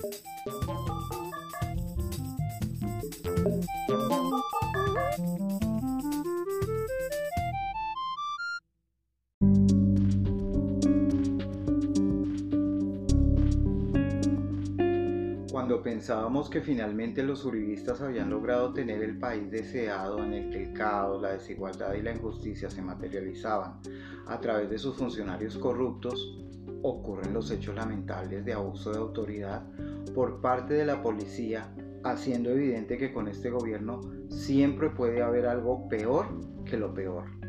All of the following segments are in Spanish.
Thank you. Cuando pensábamos que finalmente los uribistas habían logrado tener el país deseado en el que el caos, la desigualdad y la injusticia se materializaban a través de sus funcionarios corruptos, ocurren los hechos lamentables de abuso de autoridad por parte de la policía, haciendo evidente que con este gobierno siempre puede haber algo peor que lo peor.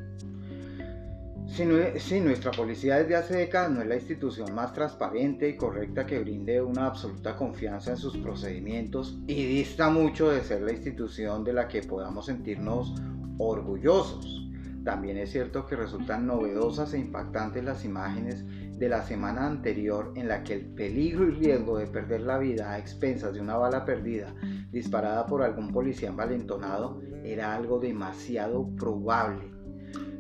Si, nuestra policía desde hace décadas no es la institución más transparente y correcta que brinde una absoluta confianza en sus procedimientos y dista mucho de ser la institución de la que podamos sentirnos orgullosos. También es cierto que resultan novedosas e impactantes las imágenes de la semana anterior en la que el peligro y riesgo de perder la vida a expensas de una bala perdida disparada por algún policía envalentonado era algo demasiado probable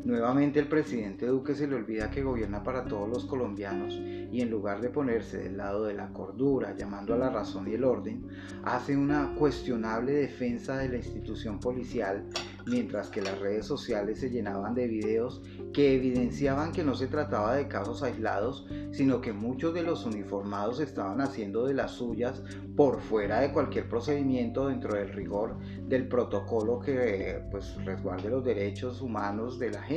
Nuevamente el presidente Duque se le olvida que gobierna para todos los colombianos y en lugar de ponerse del lado de la cordura, llamando a la razón y el orden, hace una cuestionable defensa de la institución policial, mientras que las redes sociales se llenaban de videos que evidenciaban que no se trataba de casos aislados, sino que muchos de los uniformados estaban haciendo de las suyas por fuera de cualquier procedimiento dentro del rigor del protocolo que pues resguarde los derechos humanos de la gente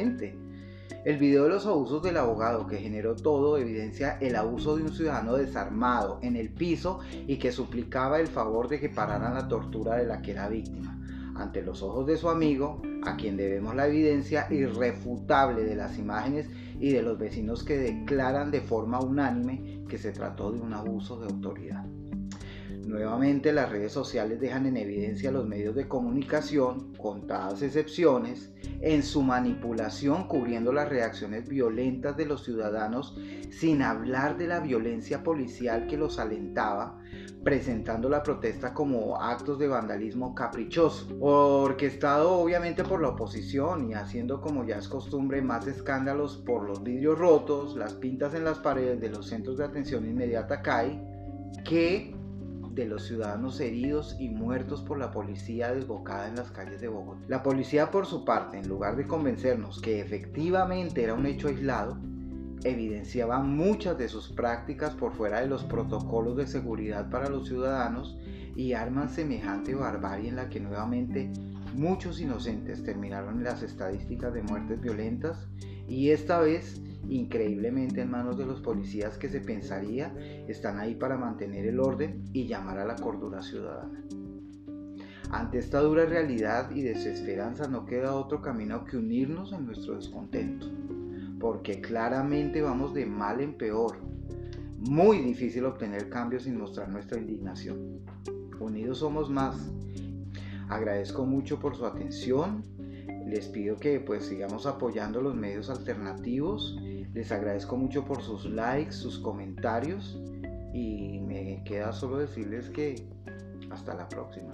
el video de los abusos del abogado que generó todo evidencia el abuso de un ciudadano desarmado en el piso y que suplicaba el favor de que pararan la tortura de la que era víctima. Ante los ojos de su amigo, a quien debemos la evidencia irrefutable de las imágenes y de los vecinos que declaran de forma unánime que se trató de un abuso de autoridad. Nuevamente las redes sociales dejan en evidencia los medios de comunicación, contadas excepciones, en su manipulación cubriendo las reacciones violentas de los ciudadanos sin hablar de la violencia policial que los alentaba, presentando la protesta como actos de vandalismo caprichoso, orquestado obviamente por la oposición y haciendo como ya es costumbre más escándalos por los vidrios rotos, las pintas en las paredes de los centros de atención inmediata que de los ciudadanos heridos y muertos por la policía desbocada en las calles de Bogotá. La policía por su parte, en lugar de convencernos que efectivamente era un hecho aislado, evidenciaba muchas de sus prácticas por fuera de los protocolos de seguridad para los ciudadanos y arman semejante barbarie en la que nuevamente muchos inocentes terminaron en las estadísticas de muertes violentas y esta vez increíblemente en manos de los policías que se pensaría están ahí para mantener el orden y llamar a la cordura ciudadana. Ante esta dura realidad y desesperanza no queda otro camino que unirnos en nuestro descontento, porque claramente vamos de mal en peor. Muy difícil obtener cambios sin mostrar nuestra indignación. Unidos somos más. Agradezco mucho por su atención. Les pido que pues sigamos apoyando los medios alternativos les agradezco mucho por sus likes, sus comentarios y me queda solo decirles que hasta la próxima.